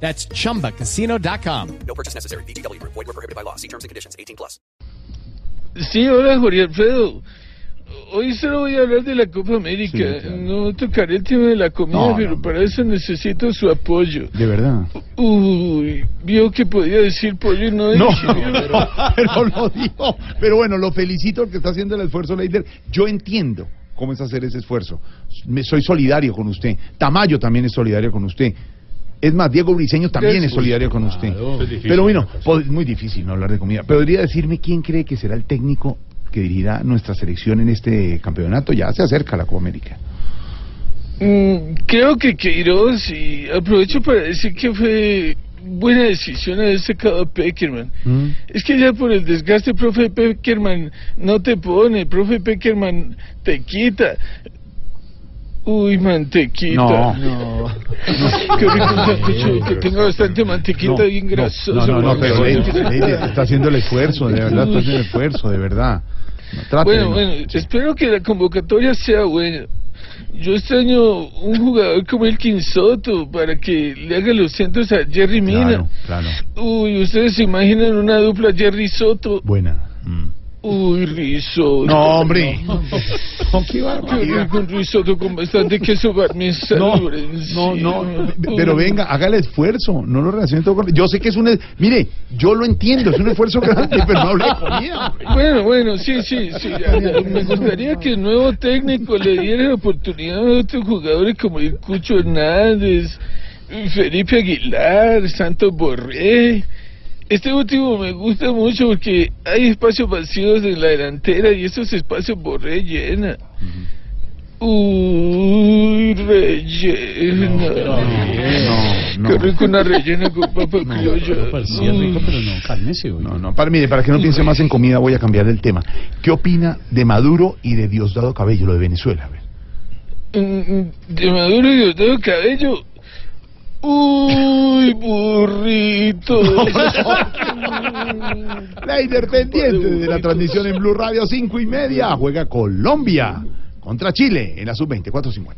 That's chumbacasino.com. No purchase necessary. BGW. Void were prohibited by law. See terms and conditions. 18 plus. Sí, hola Jorge Alfredo. Hoy solo voy a hablar de la Copa América. No tocaré el tema de la comida, No, pero no. para eso necesito su apoyo. De verdad. Uy, vio que podía decir pollo y no No, dije. pero, pero lo dijo. Pero bueno, lo felicito porque está haciendo el esfuerzo, Leider. Yo entiendo cómo es hacer ese esfuerzo. Me, soy solidario con usted. Tamayo también es solidario con usted. Es más, Diego Briseño también es solidario con usted. Pero bueno, es muy difícil no hablar de comida. ¿Podría decirme quién cree que será el técnico que dirigirá nuestra selección en este campeonato? Ya se acerca la Copa América. Mm, creo que Queiroz, y aprovecho para decir que fue buena decisión haber sacado a Peckerman. ¿Mm? Es que ya por el desgaste, profe Peckerman no te pone, profe Peckerman te quita. Uy, mantequita. No. Qué rico un sancocho que tenga bastante mantequita bien grasosa. No, no, no, pero Leider, está haciendo el esfuerzo, de verdad, está haciendo el esfuerzo, de verdad. No, Bueno, no- bueno, espero que la convocatoria sea buena. Yo extraño un jugador como el Quinsoto para que le haga los centros a Jerry Mina. Claro, claro. Uy, ustedes se imaginan una dupla Jerry Soto. Buena. Uy, risotto. No, hombre. No, qué Qué barbaridad. rico un risotto con bastante queso parmesano. No, no, no, pero venga, haga el esfuerzo, no lo relacione todo con... Yo sé que es un... Mire, yo lo entiendo, es un esfuerzo grande, pero no hable de comida. hombre. Bueno, bueno, sí, sí, sí. Me gustaría que el nuevo técnico le diera la oportunidad a otros jugadores como el Cucho Hernández, Felipe Aguilar, Santos Borré. Este último me gusta mucho porque hay espacios vacíos en la delantera y esos espacios Borré llena. Uy, rellena. No, Qué no. rico una rellena con papa criolla. Uy. No, no, para, mire, para que no piense más en comida voy a cambiar el tema. ¿Qué opina de Maduro y de Diosdado Cabello, lo de Venezuela? A ver. Mm, De Maduro y Diosdado Cabello. Uy, burrito. Leider pendiente de la transmisión en Blue Radio 5 y media. Juega Colombia contra Chile en la sub-20, 450.